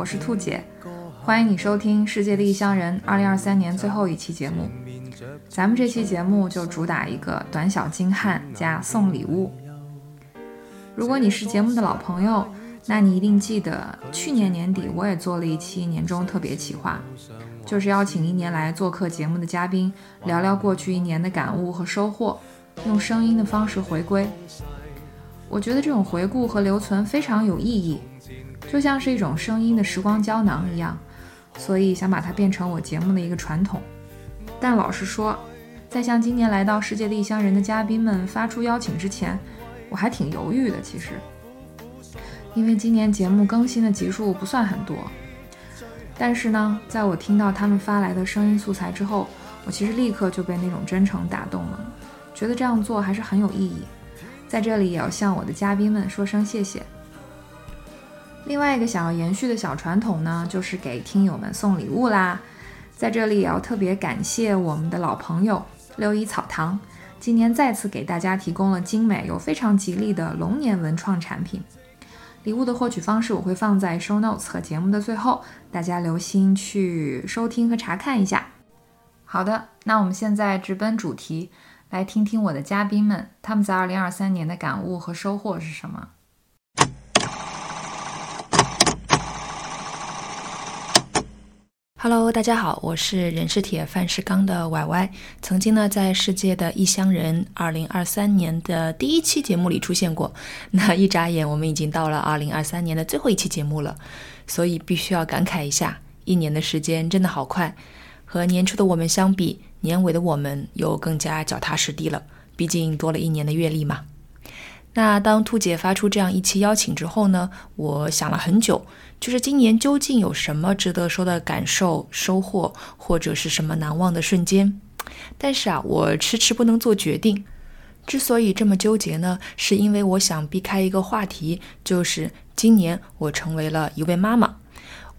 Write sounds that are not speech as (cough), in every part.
我是兔姐，欢迎你收听《世界的异乡人》二零二三年最后一期节目。咱们这期节目就主打一个短小精悍加送礼物。如果你是节目的老朋友，那你一定记得去年年底我也做了一期年终特别企划，就是邀请一年来做客节目的嘉宾聊聊过去一年的感悟和收获，用声音的方式回归。我觉得这种回顾和留存非常有意义。就像是一种声音的时光胶囊一样，所以想把它变成我节目的一个传统。但老实说，在向今年来到世界的异乡人的嘉宾们发出邀请之前，我还挺犹豫的。其实，因为今年节目更新的集数不算很多，但是呢，在我听到他们发来的声音素材之后，我其实立刻就被那种真诚打动了，觉得这样做还是很有意义。在这里也要向我的嘉宾们说声谢谢。另外一个想要延续的小传统呢，就是给听友们送礼物啦。在这里也要特别感谢我们的老朋友六一草堂，今年再次给大家提供了精美又非常吉利的龙年文创产品。礼物的获取方式我会放在 show notes 和节目的最后，大家留心去收听和查看一下。好的，那我们现在直奔主题，来听听我的嘉宾们他们在2023年的感悟和收获是什么。Hello，大家好，我是人是铁饭是钢的 Y Y。曾经呢，在《世界的异乡人》二零二三年的第一期节目里出现过。(laughs) 那一眨眼，我们已经到了二零二三年的最后一期节目了，所以必须要感慨一下，一年的时间真的好快。和年初的我们相比，年尾的我们又更加脚踏实地了，毕竟多了一年的阅历嘛。那当兔姐发出这样一期邀请之后呢，我想了很久，就是今年究竟有什么值得说的感受、收获，或者是什么难忘的瞬间？但是啊，我迟迟不能做决定。之所以这么纠结呢，是因为我想避开一个话题，就是今年我成为了一位妈妈。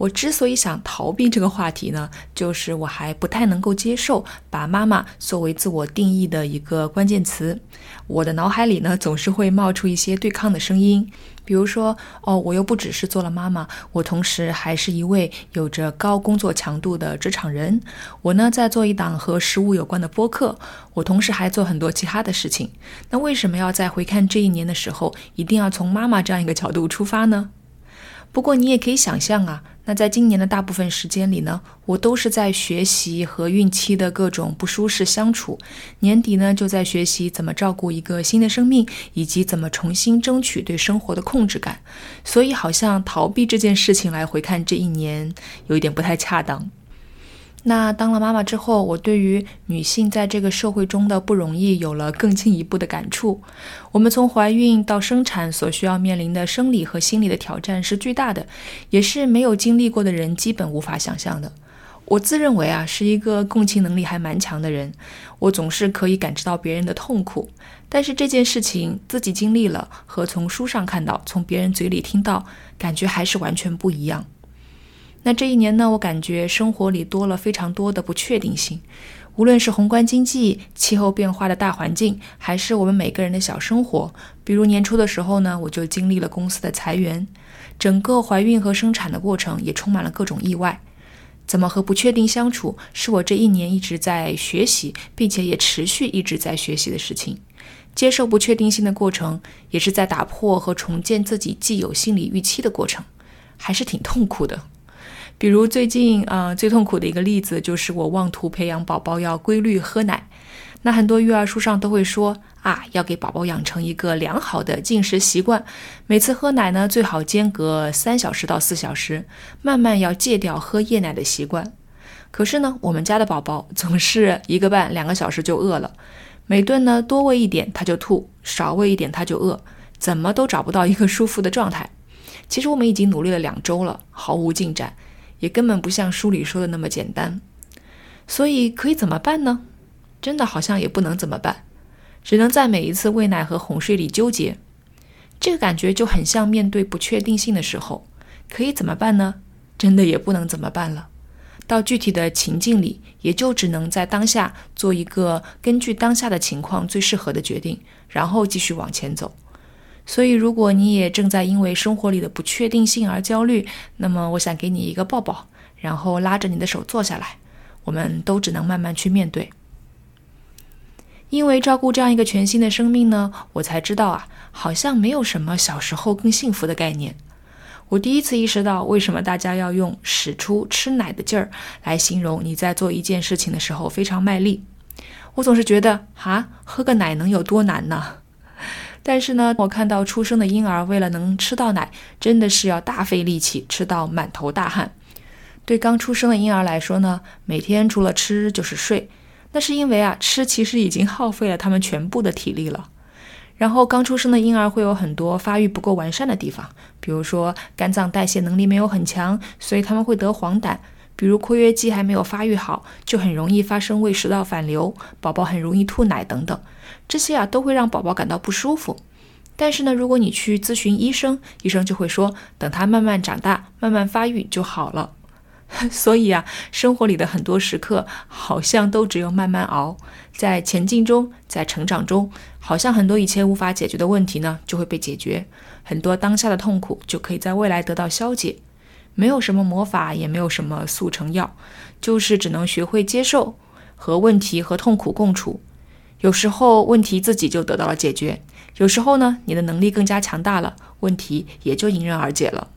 我之所以想逃避这个话题呢，就是我还不太能够接受把妈妈作为自我定义的一个关键词。我的脑海里呢，总是会冒出一些对抗的声音，比如说，哦，我又不只是做了妈妈，我同时还是一位有着高工作强度的职场人。我呢，在做一档和食物有关的播客，我同时还做很多其他的事情。那为什么要在回看这一年的时候，一定要从妈妈这样一个角度出发呢？不过你也可以想象啊。那在今年的大部分时间里呢，我都是在学习和孕期的各种不舒适相处。年底呢，就在学习怎么照顾一个新的生命，以及怎么重新争取对生活的控制感。所以，好像逃避这件事情来回看这一年，有一点不太恰当。那当了妈妈之后，我对于女性在这个社会中的不容易有了更进一步的感触。我们从怀孕到生产所需要面临的生理和心理的挑战是巨大的，也是没有经历过的人基本无法想象的。我自认为啊是一个共情能力还蛮强的人，我总是可以感知到别人的痛苦，但是这件事情自己经历了和从书上看到、从别人嘴里听到，感觉还是完全不一样。那这一年呢，我感觉生活里多了非常多的不确定性，无论是宏观经济、气候变化的大环境，还是我们每个人的小生活。比如年初的时候呢，我就经历了公司的裁员，整个怀孕和生产的过程也充满了各种意外。怎么和不确定相处，是我这一年一直在学习，并且也持续一直在学习的事情。接受不确定性的过程，也是在打破和重建自己既有心理预期的过程，还是挺痛苦的。比如最近，呃，最痛苦的一个例子就是我妄图培养宝宝要规律喝奶。那很多育儿书上都会说啊，要给宝宝养成一个良好的进食习惯，每次喝奶呢最好间隔三小时到四小时，慢慢要戒掉喝夜奶的习惯。可是呢，我们家的宝宝总是一个半两个小时就饿了，每顿呢多喂一点他就吐，少喂一点他就饿，怎么都找不到一个舒服的状态。其实我们已经努力了两周了，毫无进展。也根本不像书里说的那么简单，所以可以怎么办呢？真的好像也不能怎么办，只能在每一次喂奶和哄睡里纠结。这个感觉就很像面对不确定性的时候，可以怎么办呢？真的也不能怎么办了。到具体的情境里，也就只能在当下做一个根据当下的情况最适合的决定，然后继续往前走。所以，如果你也正在因为生活里的不确定性而焦虑，那么我想给你一个抱抱，然后拉着你的手坐下来，我们都只能慢慢去面对。因为照顾这样一个全新的生命呢，我才知道啊，好像没有什么小时候更幸福的概念。我第一次意识到，为什么大家要用使出吃奶的劲儿来形容你在做一件事情的时候非常卖力。我总是觉得，哈，喝个奶能有多难呢？但是呢，我看到出生的婴儿为了能吃到奶，真的是要大费力气，吃到满头大汗。对刚出生的婴儿来说呢，每天除了吃就是睡，那是因为啊，吃其实已经耗费了他们全部的体力了。然后刚出生的婴儿会有很多发育不够完善的地方，比如说肝脏代谢能力没有很强，所以他们会得黄疸；比如括约肌还没有发育好，就很容易发生胃食道反流，宝宝很容易吐奶等等。这些啊都会让宝宝感到不舒服，但是呢，如果你去咨询医生，医生就会说，等他慢慢长大、慢慢发育就好了。(laughs) 所以啊，生活里的很多时刻好像都只有慢慢熬，在前进中，在成长中，好像很多以前无法解决的问题呢就会被解决，很多当下的痛苦就可以在未来得到消解。没有什么魔法，也没有什么速成药，就是只能学会接受和问题和痛苦共处。有时候问题自己就得到了解决，有时候呢，你的能力更加强大了，问题也就迎刃而解了。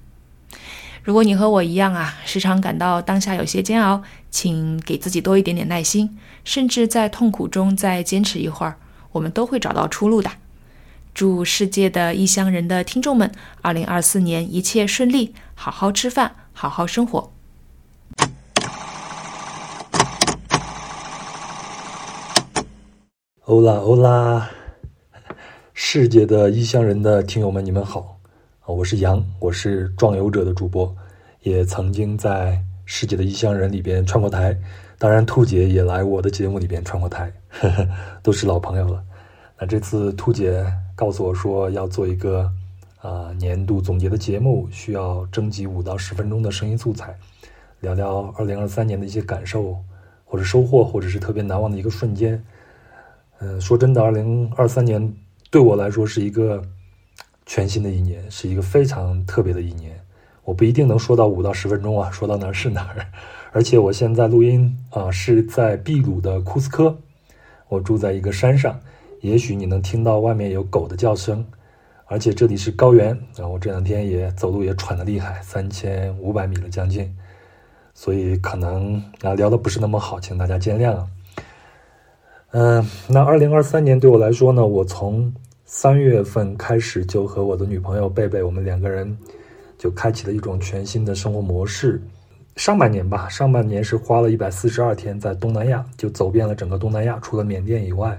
如果你和我一样啊，时常感到当下有些煎熬，请给自己多一点点耐心，甚至在痛苦中再坚持一会儿，我们都会找到出路的。祝世界的异乡人的听众们，二零二四年一切顺利，好好吃饭，好好生活。欧啦欧啦！世界的异乡人的听友们，你们好啊！我是杨，我是壮游者的主播，也曾经在《世界的异乡人》里边串过台，当然兔姐也来我的节目里边串过台，呵呵，都是老朋友了。那这次兔姐告诉我说要做一个啊年度总结的节目，需要征集五到十分钟的声音素材，聊聊二零二三年的一些感受或者收获，或者是特别难忘的一个瞬间。嗯，说真的，二零二三年对我来说是一个全新的一年，是一个非常特别的一年。我不一定能说到五到十分钟啊，说到哪儿是哪儿。而且我现在录音啊，是在秘鲁的库斯科，我住在一个山上，也许你能听到外面有狗的叫声。而且这里是高原，啊我这两天也走路也喘得厉害，三千五百米了将近，所以可能啊聊的不是那么好，请大家见谅啊。嗯，那二零二三年对我来说呢，我从三月份开始就和我的女朋友贝贝，我们两个人就开启了一种全新的生活模式。上半年吧，上半年是花了一百四十二天在东南亚，就走遍了整个东南亚，除了缅甸以外。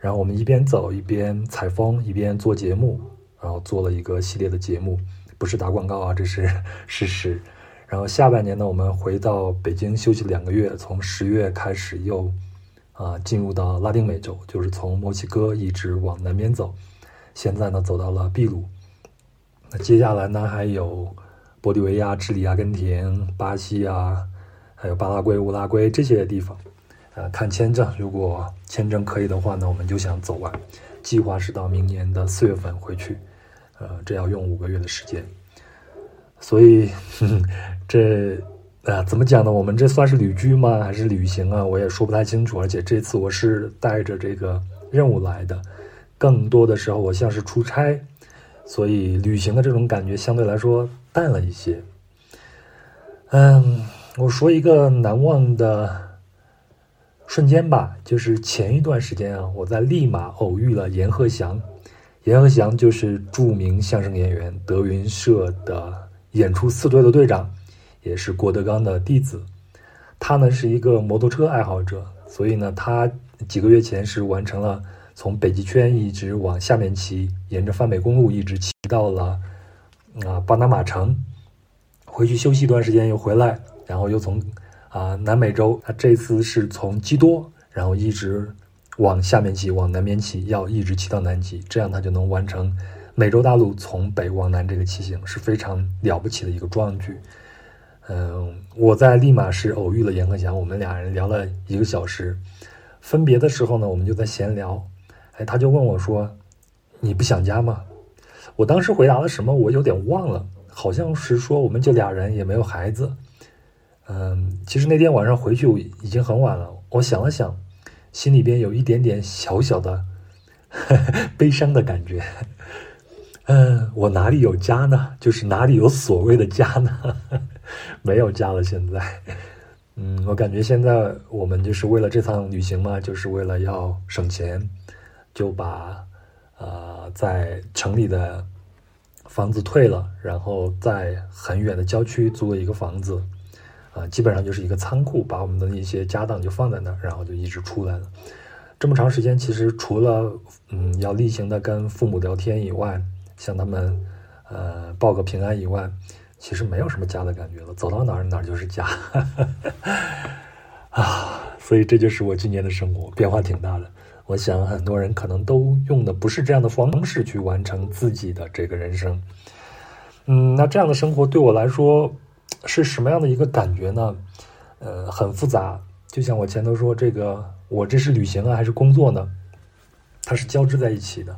然后我们一边走一边采风，一边做节目，然后做了一个系列的节目，不是打广告啊，这是 (laughs) 事实。然后下半年呢，我们回到北京休息两个月，从十月开始又。啊，进入到拉丁美洲，就是从墨西哥一直往南边走，现在呢走到了秘鲁。那接下来呢还有玻利维亚、智利、阿根廷、巴西啊，还有巴拉圭、乌拉圭这些地方。呃，看签证，如果签证可以的话呢，我们就想走完。计划是到明年的四月份回去，呃，这要用五个月的时间。所以 (laughs) 这。啊，怎么讲呢？我们这算是旅居吗？还是旅行啊？我也说不太清楚。而且这次我是带着这个任务来的，更多的时候我像是出差，所以旅行的这种感觉相对来说淡了一些。嗯，我说一个难忘的瞬间吧，就是前一段时间啊，我在利马偶遇了阎鹤祥。阎鹤祥就是著名相声演员，德云社的演出四队的队长。也是郭德纲的弟子，他呢是一个摩托车爱好者，所以呢，他几个月前是完成了从北极圈一直往下面骑，沿着泛美公路一直骑到了啊巴拿马城，回去休息一段时间又回来，然后又从啊南美洲，他这次是从基多，然后一直往下面骑，往南边骑，要一直骑到南极，这样他就能完成美洲大陆从北往南这个骑行，是非常了不起的一个壮举。嗯，我在利马市偶遇了严鹤祥，我们俩人聊了一个小时。分别的时候呢，我们就在闲聊。哎，他就问我说：“你不想家吗？”我当时回答了什么，我有点忘了，好像是说我们就俩人，也没有孩子。嗯，其实那天晚上回去已经很晚了，我想了想，心里边有一点点小小的 (laughs) 悲伤的感觉。嗯，我哪里有家呢？就是哪里有所谓的家呢？(laughs) 没有家了，现在。嗯，我感觉现在我们就是为了这趟旅行嘛，就是为了要省钱，就把呃在城里的房子退了，然后在很远的郊区租了一个房子。啊，基本上就是一个仓库，把我们的一些家当就放在那儿，然后就一直出来了。这么长时间，其实除了嗯要例行的跟父母聊天以外，向他们呃报个平安以外，其实没有什么家的感觉了。走到哪儿哪儿就是家 (laughs) 啊！所以这就是我今年的生活，变化挺大的。我想很多人可能都用的不是这样的方式去完成自己的这个人生。嗯，那这样的生活对我来说。是什么样的一个感觉呢？呃，很复杂。就像我前头说，这个我这是旅行啊，还是工作呢？它是交织在一起的。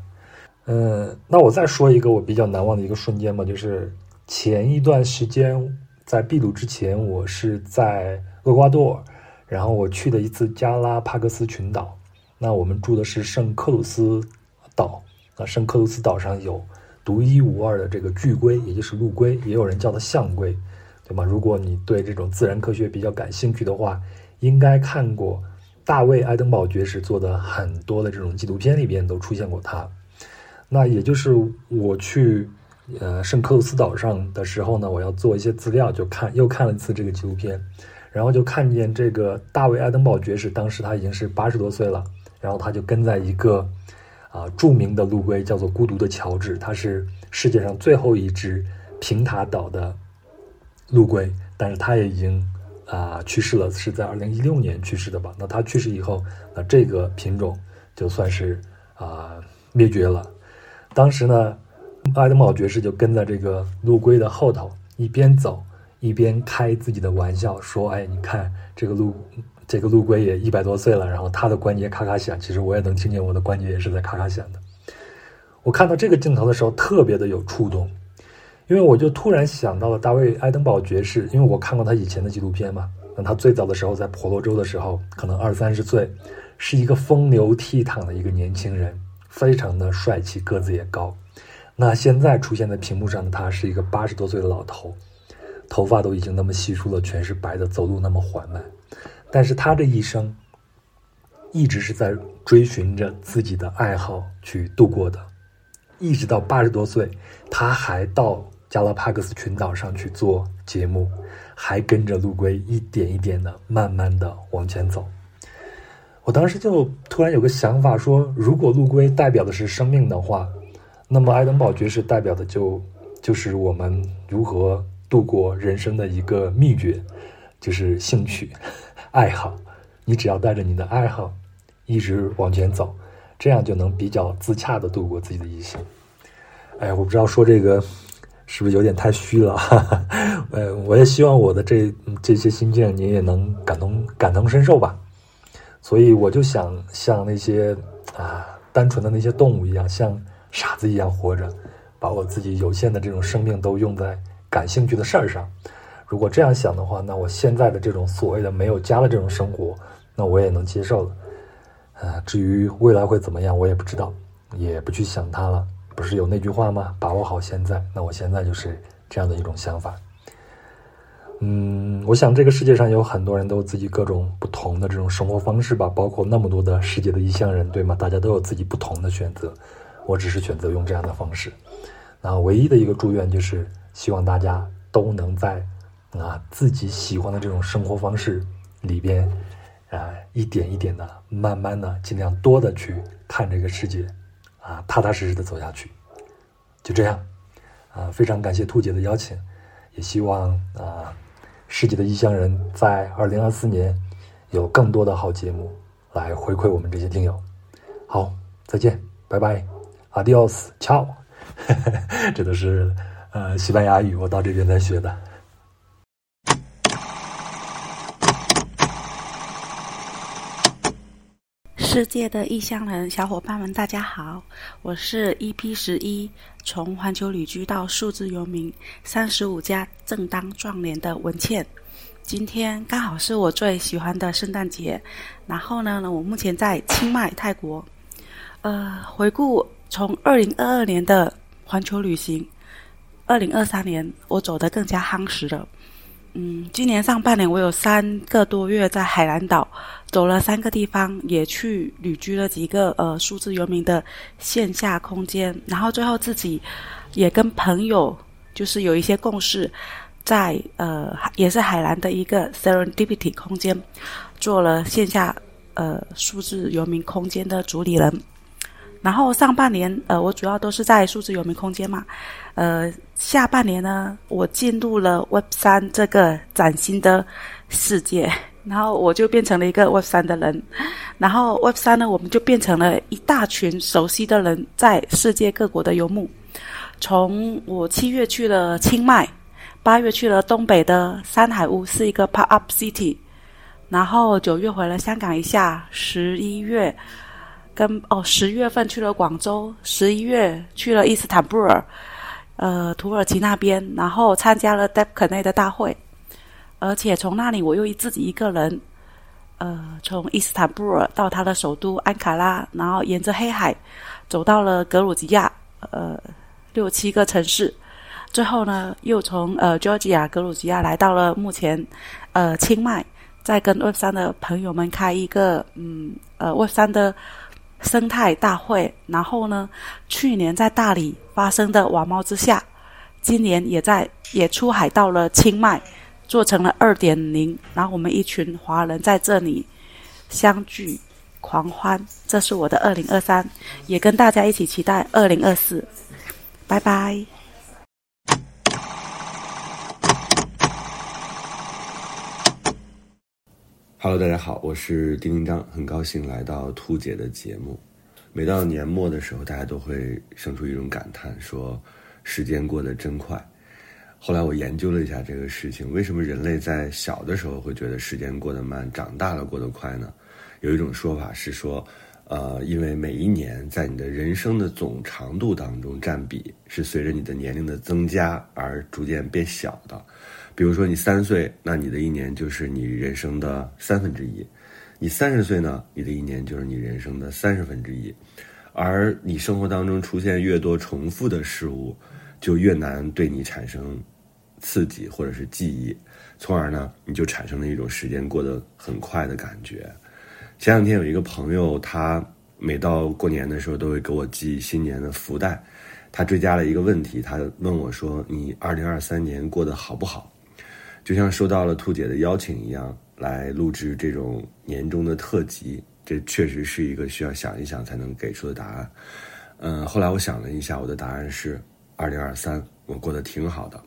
嗯，那我再说一个我比较难忘的一个瞬间吧，就是前一段时间在秘鲁之前，我是在厄瓜多尔，然后我去的一次加拉帕戈斯群岛。那我们住的是圣克鲁斯岛啊，圣克鲁斯岛上有独一无二的这个巨龟，也就是陆龟，也有人叫它象龟。对吗？如果你对这种自然科学比较感兴趣的话，应该看过大卫·爱登堡爵士做的很多的这种纪录片里边都出现过它。那也就是我去呃圣克鲁斯岛上的时候呢，我要做一些资料，就看又看了一次这个纪录片，然后就看见这个大卫·爱登堡爵士，当时他已经是八十多岁了，然后他就跟在一个啊著名的陆龟叫做孤独的乔治，他是世界上最后一只平塔岛的。陆龟，但是它也已经啊去世了，是在二零一六年去世的吧？那它去世以后，那这个品种就算是啊灭绝了。当时呢，爱德堡爵士就跟在这个陆龟的后头，一边走一边开自己的玩笑，说：“哎，你看这个陆这个陆龟也一百多岁了，然后它的关节咔咔响，其实我也能听见我的关节也是在咔咔响的。”我看到这个镜头的时候，特别的有触动。因为我就突然想到了大卫·爱登堡爵士，因为我看过他以前的纪录片嘛。那他最早的时候在婆罗洲的时候，可能二三十岁，是一个风流倜傥的一个年轻人，非常的帅气，个子也高。那现在出现在屏幕上的他是一个八十多岁的老头，头发都已经那么稀疏了，全是白的，走路那么缓慢。但是他这一生，一直是在追寻着自己的爱好去度过的，一直到八十多岁，他还到。加拉帕克斯群岛上去做节目，还跟着陆龟一点一点的慢慢的往前走。我当时就突然有个想法，说如果陆龟代表的是生命的话，那么爱登堡爵士代表的就就是我们如何度过人生的一个秘诀，就是兴趣爱好。你只要带着你的爱好一直往前走，这样就能比较自洽的度过自己的一生。哎，我不知道说这个。是不是有点太虚了？呃，我也希望我的这这些心境您也能感同感同身受吧。所以我就想像那些啊单纯的那些动物一样，像傻子一样活着，把我自己有限的这种生命都用在感兴趣的事儿上。如果这样想的话，那我现在的这种所谓的没有家的这种生活，那我也能接受了。啊，至于未来会怎么样，我也不知道，也不去想它了。不是有那句话吗？把握好现在。那我现在就是这样的一种想法。嗯，我想这个世界上有很多人都有自己各种不同的这种生活方式吧，包括那么多的世界的异乡人，对吗？大家都有自己不同的选择。我只是选择用这样的方式。那唯一的一个祝愿就是希望大家都能在啊自己喜欢的这种生活方式里边啊一点一点的、慢慢的、尽量多的去看这个世界。啊，踏踏实实的走下去，就这样，啊，非常感谢兔姐的邀请，也希望啊，世界的异乡人在二零二四年有更多的好节目来回馈我们这些听友。好，再见，拜拜，Adios，ciao，(laughs) 这都是呃西班牙语，我到这边才学的。世界的异乡人，小伙伴们，大家好，我是 EP 十一，从环球旅居到数字游民，三十五家正当壮年的文倩。今天刚好是我最喜欢的圣诞节，然后呢，我目前在清迈泰国。呃，回顾从二零二二年的环球旅行，二零二三年我走得更加夯实了。嗯，今年上半年我有三个多月在海南岛走了三个地方，也去旅居了几个呃数字游民的线下空间，然后最后自己也跟朋友就是有一些共识，在呃也是海南的一个 Serendipity 空间做了线下呃数字游民空间的主理人。然后上半年，呃，我主要都是在数字游民空间嘛，呃，下半年呢，我进入了 Web 三这个崭新的世界，然后我就变成了一个 Web 三的人，然后 Web 三呢，我们就变成了一大群熟悉的人，在世界各国的游牧。从我七月去了清迈，八月去了东北的山海屋，是一个 Pop Up City，然后九月回了香港一下，十一月。跟哦，十月份去了广州，十一月去了伊斯坦布尔，呃，土耳其那边，然后参加了 d e p 内的大会，而且从那里我又自己一个人，呃，从伊斯坦布尔到他的首都安卡拉，然后沿着黑海走到了格鲁吉亚，呃，六七个城市，最后呢，又从呃 Georgia 格鲁吉亚来到了目前呃清迈，在跟 Web 三的朋友们开一个嗯呃 Web 三的。生态大会，然后呢？去年在大理发生的瓦猫之下，今年也在也出海到了清迈，做成了二点零。然后我们一群华人在这里相聚狂欢，这是我的二零二三，也跟大家一起期待二零二四。拜拜。Hello，大家好，我是丁丁章，很高兴来到兔姐的节目。每到年末的时候，大家都会生出一种感叹，说时间过得真快。后来我研究了一下这个事情，为什么人类在小的时候会觉得时间过得慢，长大了过得快呢？有一种说法是说，呃，因为每一年在你的人生的总长度当中占比是随着你的年龄的增加而逐渐变小的。比如说你三岁，那你的一年就是你人生的三分之一；你三十岁呢，你的一年就是你人生的三十分之一。而你生活当中出现越多重复的事物，就越难对你产生刺激或者是记忆，从而呢，你就产生了一种时间过得很快的感觉。前两天有一个朋友，他每到过年的时候都会给我寄新年的福袋，他追加了一个问题，他问我说：“你二零二三年过得好不好？”就像收到了兔姐的邀请一样，来录制这种年终的特辑，这确实是一个需要想一想才能给出的答案。嗯，后来我想了一下，我的答案是二零二三，我过得挺好的。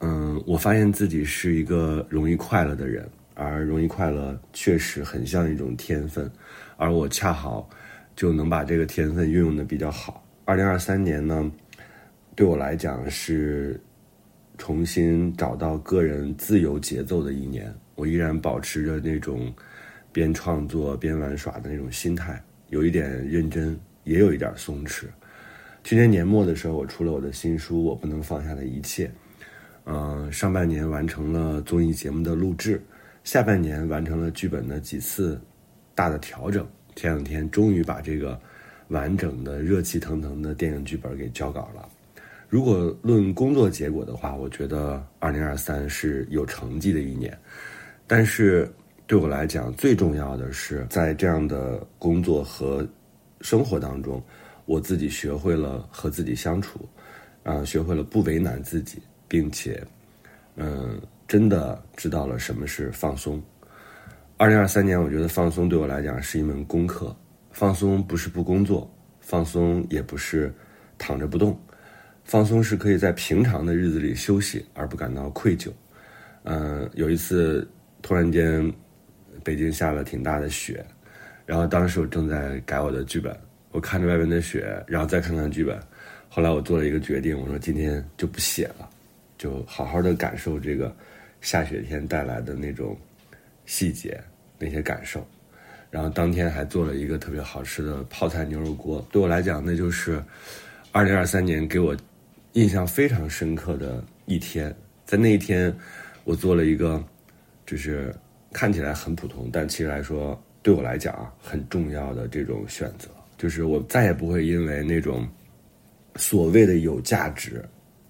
嗯，我发现自己是一个容易快乐的人，而容易快乐确实很像一种天分，而我恰好就能把这个天分运用的比较好。二零二三年呢，对我来讲是。重新找到个人自由节奏的一年，我依然保持着那种边创作边玩耍的那种心态，有一点认真，也有一点松弛。去年年末的时候，我出了我的新书《我不能放下的一切》。嗯，上半年完成了综艺节目的录制，下半年完成了剧本的几次大的调整。前两天终于把这个完整的热气腾腾的电影剧本给交稿了。如果论工作结果的话，我觉得二零二三是有成绩的一年。但是对我来讲，最重要的是在这样的工作和生活当中，我自己学会了和自己相处，啊，学会了不为难自己，并且，嗯，真的知道了什么是放松。二零二三年，我觉得放松对我来讲是一门功课。放松不是不工作，放松也不是躺着不动。放松是可以在平常的日子里休息而不感到愧疚。嗯，有一次突然间北京下了挺大的雪，然后当时我正在改我的剧本，我看着外面的雪，然后再看看剧本，后来我做了一个决定，我说今天就不写了，就好好的感受这个下雪天带来的那种细节那些感受。然后当天还做了一个特别好吃的泡菜牛肉锅。对我来讲，那就是二零二三年给我印象非常深刻的一天。在那一天，我做了一个就是看起来很普通，但其实来说对我来讲啊很重要的这种选择，就是我再也不会因为那种所谓的有价值，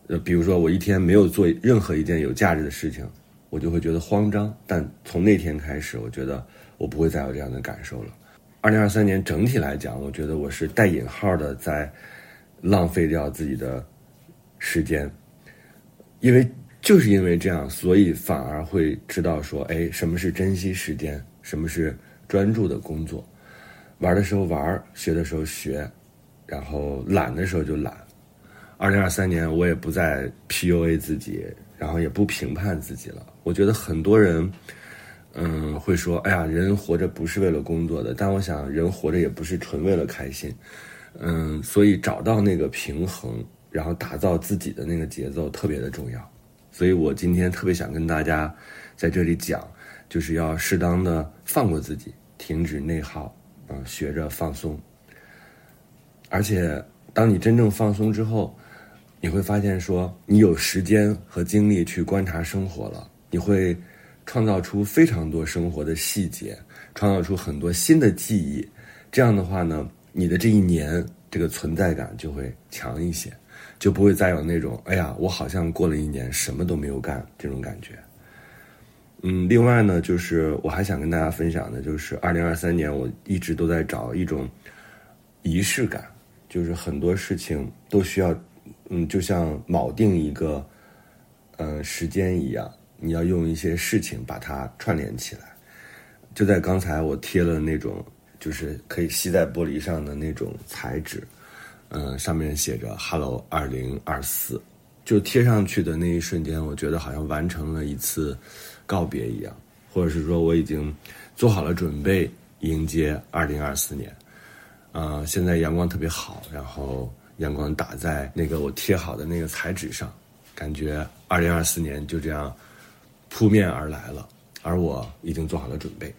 呃，比如说我一天没有做任何一件有价值的事情，我就会觉得慌张。但从那天开始，我觉得我不会再有这样的感受了。二零二三年整体来讲，我觉得我是带引号的在浪费掉自己的时间，因为。就是因为这样，所以反而会知道说，哎，什么是珍惜时间，什么是专注的工作。玩的时候玩，学的时候学，然后懒的时候就懒。二零二三年，我也不再 PUA 自己，然后也不评判自己了。我觉得很多人，嗯，会说，哎呀，人活着不是为了工作的。但我想，人活着也不是纯为了开心。嗯，所以找到那个平衡，然后打造自己的那个节奏，特别的重要。所以我今天特别想跟大家在这里讲，就是要适当的放过自己，停止内耗，嗯，学着放松。而且，当你真正放松之后，你会发现说，你有时间和精力去观察生活了，你会创造出非常多生活的细节，创造出很多新的记忆。这样的话呢，你的这一年这个存在感就会强一些。就不会再有那种“哎呀，我好像过了一年什么都没有干”这种感觉。嗯，另外呢，就是我还想跟大家分享的，就是二零二三年我一直都在找一种仪式感，就是很多事情都需要，嗯，就像铆定一个，嗯，时间一样，你要用一些事情把它串联起来。就在刚才，我贴了那种就是可以吸在玻璃上的那种材质。嗯，上面写着 “Hello 二零二四”，就贴上去的那一瞬间，我觉得好像完成了一次告别一样，或者是说我已经做好了准备迎接二零二四年。啊，现在阳光特别好，然后阳光打在那个我贴好的那个彩纸上，感觉二零二四年就这样扑面而来了，而我已经做好了准备。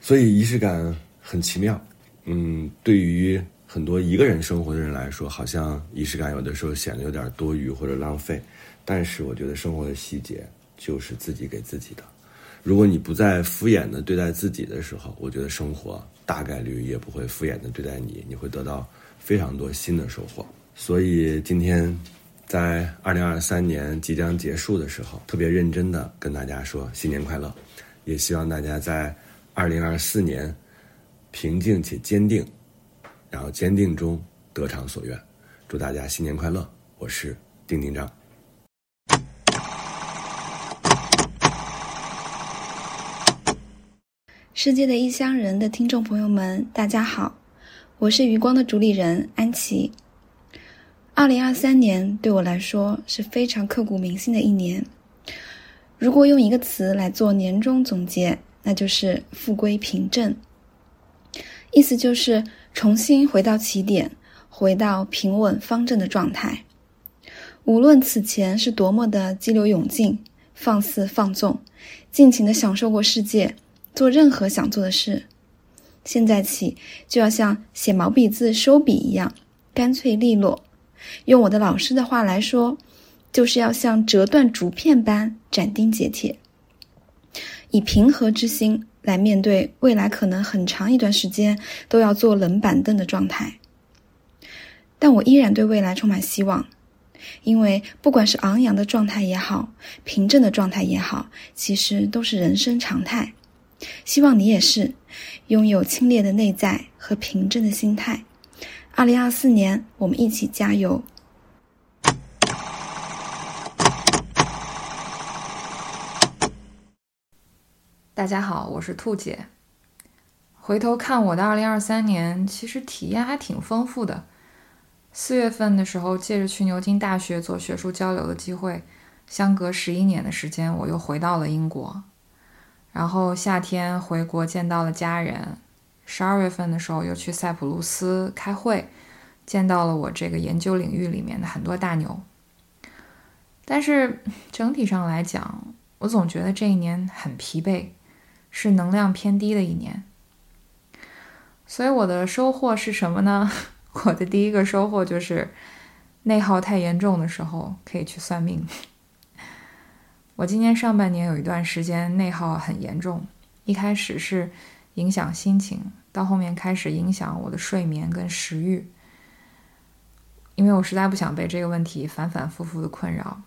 所以仪式感很奇妙，嗯，对于。很多一个人生活的人来说，好像仪式感有的时候显得有点多余或者浪费。但是我觉得生活的细节就是自己给自己的。如果你不再敷衍的对待自己的时候，我觉得生活大概率也不会敷衍的对待你，你会得到非常多新的收获。所以今天在二零二三年即将结束的时候，特别认真的跟大家说新年快乐，也希望大家在二零二四年平静且坚定。然后坚定中得偿所愿，祝大家新年快乐！我是丁丁张。世界的异乡人的听众朋友们，大家好，我是余光的主理人安琪。二零二三年对我来说是非常刻骨铭心的一年。如果用一个词来做年终总结，那就是“复归平正”，意思就是。重新回到起点，回到平稳方正的状态。无论此前是多么的激流勇进、放肆放纵，尽情的享受过世界，做任何想做的事，现在起就要像写毛笔字收笔一样，干脆利落。用我的老师的话来说，就是要像折断竹片般斩钉截铁，以平和之心。来面对未来可能很长一段时间都要坐冷板凳的状态，但我依然对未来充满希望，因为不管是昂扬的状态也好，平静的状态也好，其实都是人生常态。希望你也是拥有清冽的内在和平静的心态。二零二四年，我们一起加油。大家好，我是兔姐。回头看我的二零二三年，其实体验还挺丰富的。四月份的时候，借着去牛津大学做学术交流的机会，相隔十一年的时间，我又回到了英国。然后夏天回国见到了家人，十二月份的时候又去塞浦路斯开会，见到了我这个研究领域里面的很多大牛。但是整体上来讲，我总觉得这一年很疲惫。是能量偏低的一年。所以我的收获是什么呢？(laughs) 我的第一个收获就是内耗太严重的时候可以去算命。我今年上半年有一段时间内耗很严重，一开始是影响心情，到后面开始影响我的睡眠跟食欲，因为我实在不想被这个问题反反复复的困扰，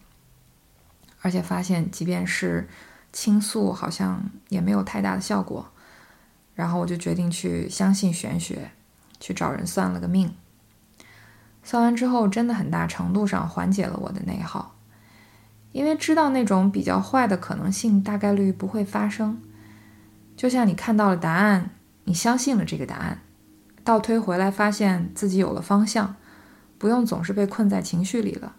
而且发现即便是倾诉，好像也没有太大的效果，然后我就决定去相信玄学，去找人算了个命。算完之后，真的很大程度上缓解了我的内耗。因为知道那种比较坏的可能性大概率不会发生，就像你看到了答案，你相信了这个答案，倒推回来发现自己有了方向，不用总是被困在情绪里了。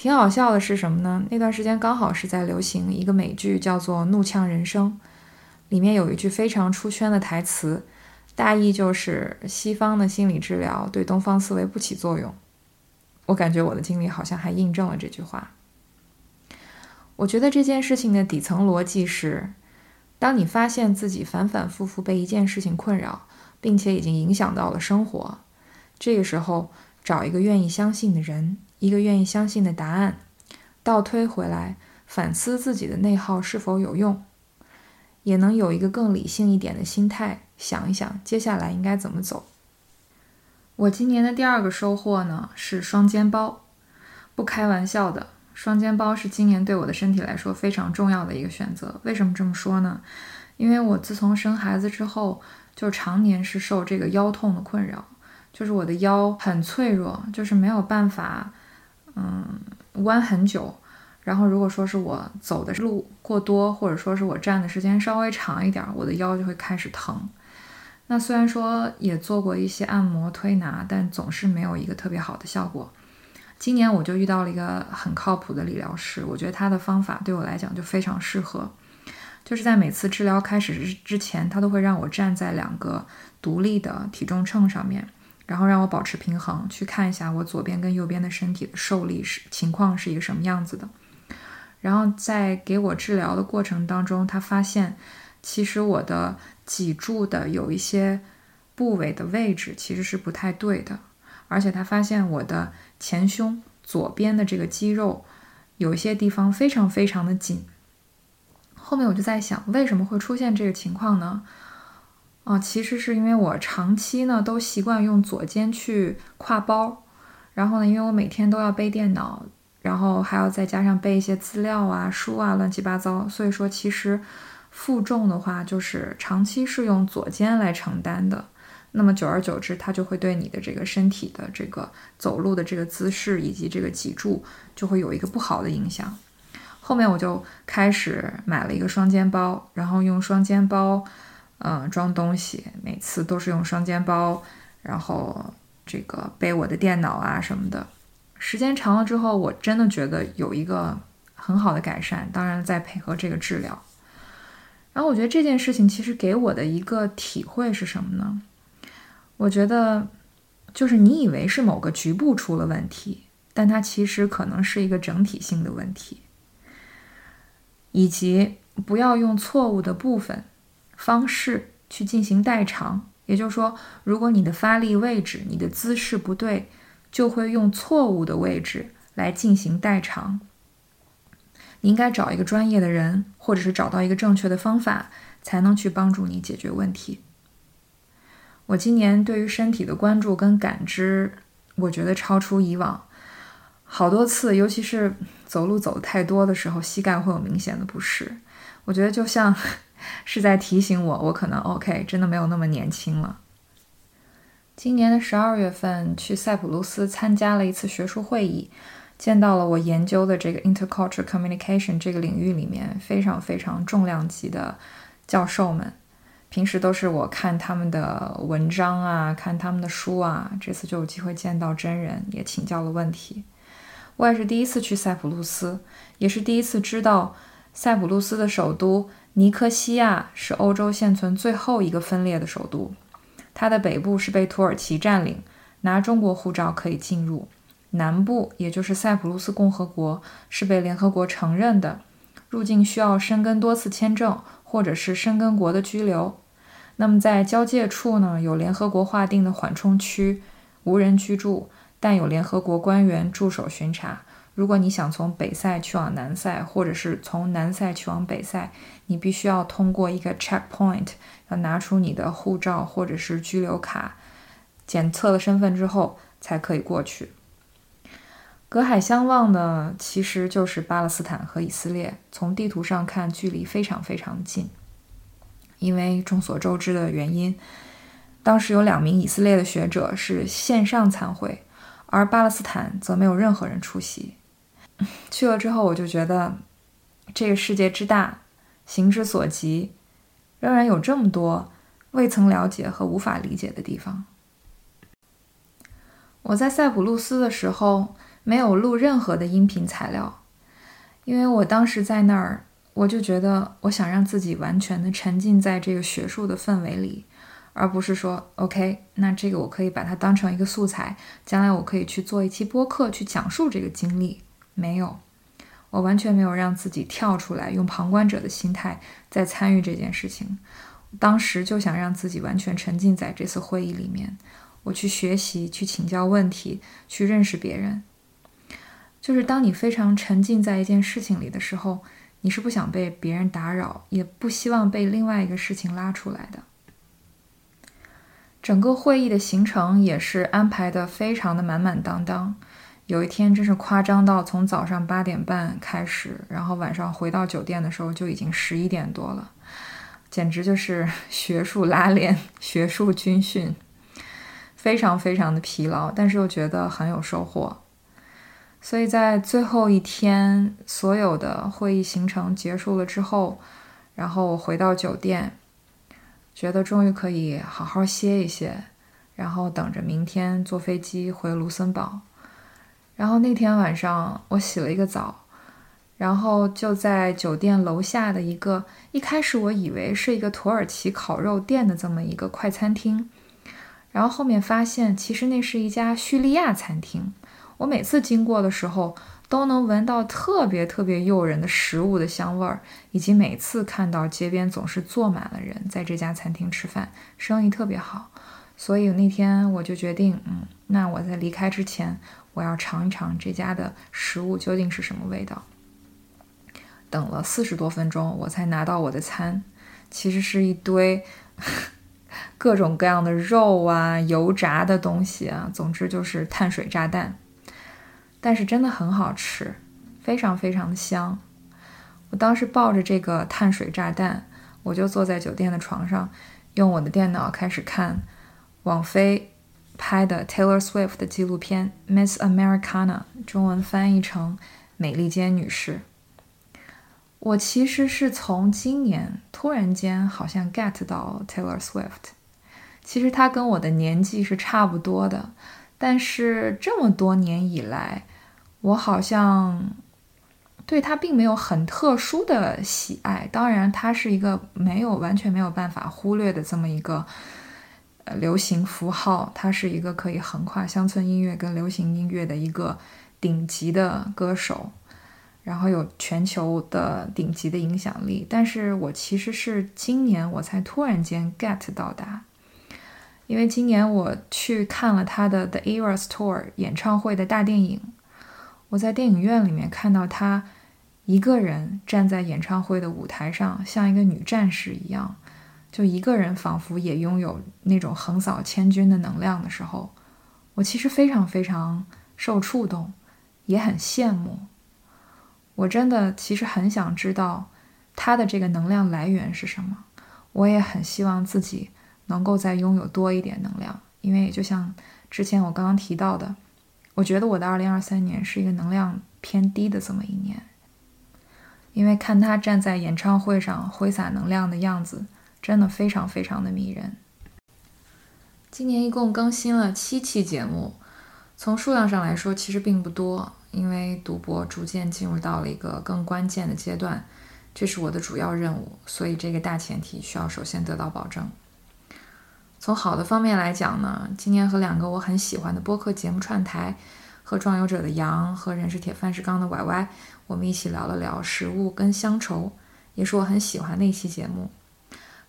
挺好笑的是什么呢？那段时间刚好是在流行一个美剧，叫做《怒呛人生》，里面有一句非常出圈的台词，大意就是西方的心理治疗对东方思维不起作用。我感觉我的经历好像还印证了这句话。我觉得这件事情的底层逻辑是：当你发现自己反反复复被一件事情困扰，并且已经影响到了生活，这个时候找一个愿意相信的人，一个愿意相信的答案，倒推回来反思自己的内耗是否有用，也能有一个更理性一点的心态，想一想接下来应该怎么走。我今年的第二个收获呢是双肩包，不开玩笑的，双肩包是今年对我的身体来说非常重要的一个选择。为什么这么说呢？因为我自从生孩子之后，就常年是受这个腰痛的困扰，就是我的腰很脆弱，就是没有办法，嗯，弯很久。然后如果说是我走的路过多，或者说是我站的时间稍微长一点，我的腰就会开始疼。那虽然说也做过一些按摩推拿，但总是没有一个特别好的效果。今年我就遇到了一个很靠谱的理疗师，我觉得他的方法对我来讲就非常适合。就是在每次治疗开始之之前，他都会让我站在两个独立的体重秤上面，然后让我保持平衡，去看一下我左边跟右边的身体的受力是情况是一个什么样子的。然后在给我治疗的过程当中，他发现其实我的。脊柱的有一些部位的位置其实是不太对的，而且他发现我的前胸左边的这个肌肉有一些地方非常非常的紧。后面我就在想，为什么会出现这个情况呢？啊，其实是因为我长期呢都习惯用左肩去挎包，然后呢，因为我每天都要背电脑，然后还要再加上背一些资料啊、书啊，乱七八糟，所以说其实。负重的话，就是长期是用左肩来承担的，那么久而久之，它就会对你的这个身体的这个走路的这个姿势以及这个脊柱就会有一个不好的影响。后面我就开始买了一个双肩包，然后用双肩包，嗯，装东西，每次都是用双肩包，然后这个背我的电脑啊什么的。时间长了之后，我真的觉得有一个很好的改善，当然再配合这个治疗。然后我觉得这件事情其实给我的一个体会是什么呢？我觉得就是你以为是某个局部出了问题，但它其实可能是一个整体性的问题，以及不要用错误的部分方式去进行代偿。也就是说，如果你的发力位置、你的姿势不对，就会用错误的位置来进行代偿。你应该找一个专业的人，或者是找到一个正确的方法，才能去帮助你解决问题。我今年对于身体的关注跟感知，我觉得超出以往好多次，尤其是走路走的太多的时候，膝盖会有明显的不适。我觉得就像是在提醒我，我可能 OK，真的没有那么年轻了。今年的十二月份去塞浦路斯参加了一次学术会议。见到了我研究的这个 intercultural communication 这个领域里面非常非常重量级的教授们，平时都是我看他们的文章啊，看他们的书啊，这次就有机会见到真人，也请教了问题。我也是第一次去塞浦路斯，也是第一次知道塞浦路斯的首都尼科西亚是欧洲现存最后一个分裂的首都，它的北部是被土耳其占领，拿中国护照可以进入。南部，也就是塞浦路斯共和国，是被联合国承认的，入境需要申根多次签证或者是申根国的居留。那么在交界处呢，有联合国划定的缓冲区，无人居住，但有联合国官员驻守巡查。如果你想从北塞去往南塞，或者是从南塞去往北塞，你必须要通过一个 checkpoint，要拿出你的护照或者是居留卡，检测了身份之后才可以过去。隔海相望呢其实就是巴勒斯坦和以色列，从地图上看距离非常非常近。因为众所周知的原因，当时有两名以色列的学者是线上参会，而巴勒斯坦则没有任何人出席。(laughs) 去了之后，我就觉得这个世界之大，行之所及，仍然有这么多未曾了解和无法理解的地方。我在塞浦路斯的时候没有录任何的音频材料，因为我当时在那儿，我就觉得我想让自己完全的沉浸在这个学术的氛围里，而不是说 OK，那这个我可以把它当成一个素材，将来我可以去做一期播客去讲述这个经历。没有，我完全没有让自己跳出来，用旁观者的心态在参与这件事情。当时就想让自己完全沉浸在这次会议里面，我去学习，去请教问题，去认识别人。就是当你非常沉浸在一件事情里的时候，你是不想被别人打扰，也不希望被另外一个事情拉出来的。整个会议的行程也是安排的非常的满满当当。有一天真是夸张到从早上八点半开始，然后晚上回到酒店的时候就已经十一点多了，简直就是 (laughs) 学术拉练、(laughs) 学术军训，非常非常的疲劳，但是又觉得很有收获。所以在最后一天，所有的会议行程结束了之后，然后我回到酒店，觉得终于可以好好歇一歇，然后等着明天坐飞机回卢森堡。然后那天晚上我洗了一个澡，然后就在酒店楼下的一个一开始我以为是一个土耳其烤肉店的这么一个快餐厅，然后后面发现其实那是一家叙利亚餐厅。我每次经过的时候都能闻到特别特别诱人的食物的香味儿，以及每次看到街边总是坐满了人在这家餐厅吃饭，生意特别好。所以那天我就决定，嗯，那我在离开之前。我要尝一尝这家的食物究竟是什么味道。等了四十多分钟，我才拿到我的餐，其实是一堆 (laughs) 各种各样的肉啊、油炸的东西啊，总之就是碳水炸弹。但是真的很好吃，非常非常的香。我当时抱着这个碳水炸弹，我就坐在酒店的床上，用我的电脑开始看网飞。拍的 Taylor Swift 的纪录片《Miss Americana》，中文翻译成《美利坚女士》。我其实是从今年突然间好像 get 到 Taylor Swift。其实她跟我的年纪是差不多的，但是这么多年以来，我好像对她并没有很特殊的喜爱。当然，她是一个没有完全没有办法忽略的这么一个。呃流行符号，他是一个可以横跨乡村音乐跟流行音乐的一个顶级的歌手，然后有全球的顶级的影响力。但是我其实是今年我才突然间 get 到达，因为今年我去看了他的 The Eras Tour 演唱会的大电影，我在电影院里面看到他一个人站在演唱会的舞台上，像一个女战士一样。就一个人仿佛也拥有那种横扫千军的能量的时候，我其实非常非常受触动，也很羡慕。我真的其实很想知道他的这个能量来源是什么。我也很希望自己能够再拥有多一点能量，因为就像之前我刚刚提到的，我觉得我的2023年是一个能量偏低的这么一年，因为看他站在演唱会上挥洒能量的样子。真的非常非常的迷人。今年一共更新了七期节目，从数量上来说其实并不多，因为赌博逐渐进入到了一个更关键的阶段，这是我的主要任务，所以这个大前提需要首先得到保证。从好的方面来讲呢，今年和两个我很喜欢的播客节目串台，和壮游者的杨和人是铁饭是钢的 Y Y，我们一起聊了聊食物跟乡愁。也是我很喜欢的一期节目。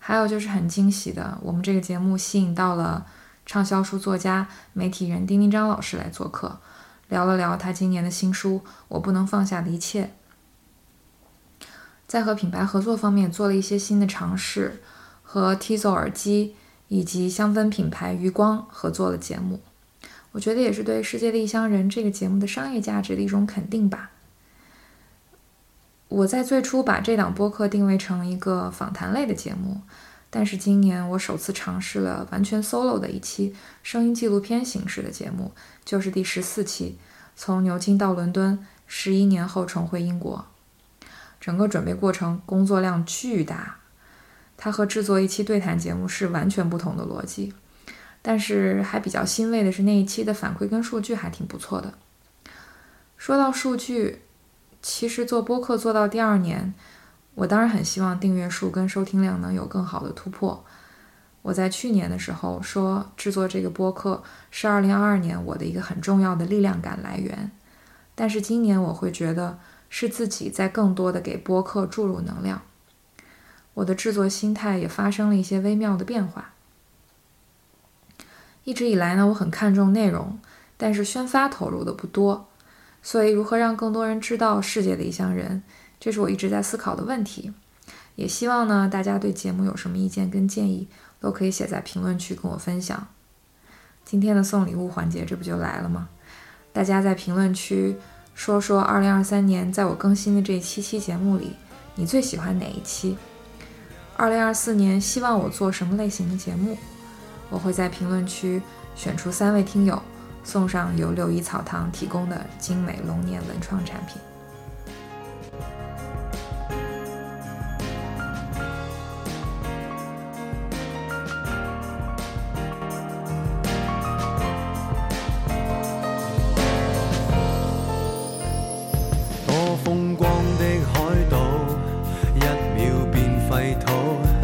还有就是很惊喜的，我们这个节目吸引到了畅销书作家、媒体人丁丁张老师来做客，聊了聊他今年的新书《我不能放下的一切》。在和品牌合作方面做了一些新的尝试，和 Tizo 耳机以及香氛品牌余光合作了节目。我觉得也是对《世界的异乡人》这个节目的商业价值的一种肯定吧。我在最初把这档播客定位成一个访谈类的节目，但是今年我首次尝试了完全 solo 的一期声音纪录片形式的节目，就是第十四期，从牛津到伦敦，十一年后重回英国。整个准备过程工作量巨大，它和制作一期对谈节目是完全不同的逻辑。但是还比较欣慰的是，那一期的反馈跟数据还挺不错的。说到数据。其实做播客做到第二年，我当然很希望订阅数跟收听量能有更好的突破。我在去年的时候说，制作这个播客是2022年我的一个很重要的力量感来源。但是今年我会觉得是自己在更多的给播客注入能量。我的制作心态也发生了一些微妙的变化。一直以来呢，我很看重内容，但是宣发投入的不多。所以，如何让更多人知道世界的一乡人，这是我一直在思考的问题。也希望呢，大家对节目有什么意见跟建议，都可以写在评论区跟我分享。今天的送礼物环节，这不就来了吗？大家在评论区说说2023年在我更新的这七期节目里，你最喜欢哪一期？2024年希望我做什么类型的节目？我会在评论区选出三位听友。送上由六一草堂提供的精美龙年文创产品。多风光的海岛，一秒变废土，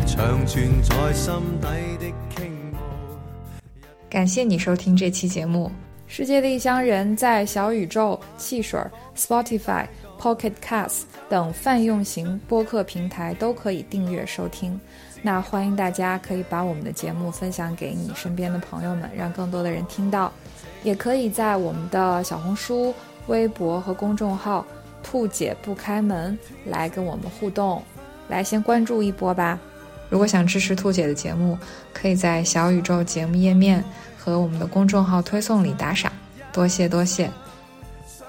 在心底的。感谢你收听这期节目。世界的异乡人在小宇宙、汽水、Spotify、Pocket Casts 等泛用型播客平台都可以订阅收听。那欢迎大家可以把我们的节目分享给你身边的朋友们，让更多的人听到。也可以在我们的小红书、微博和公众号“兔姐不开门”来跟我们互动。来，先关注一波吧。如果想支持兔姐的节目，可以在小宇宙节目页面和我们的公众号推送里打赏，多谢多谢。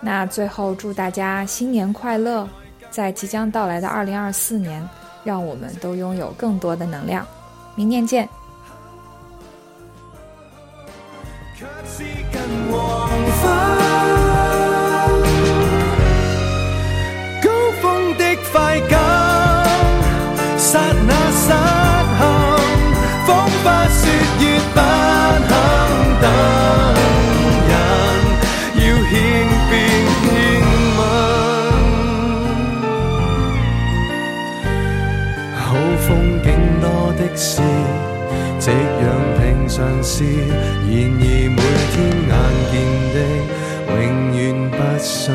那最后祝大家新年快乐，在即将到来的二零二四年，让我们都拥有更多的能量。明年见。卻是近黃昏，高峰的快感，剎那风花雪月不肯等人，要獻便獻吻。好风景多的是，夕阳平常事。然而每天眼见的，永远不相。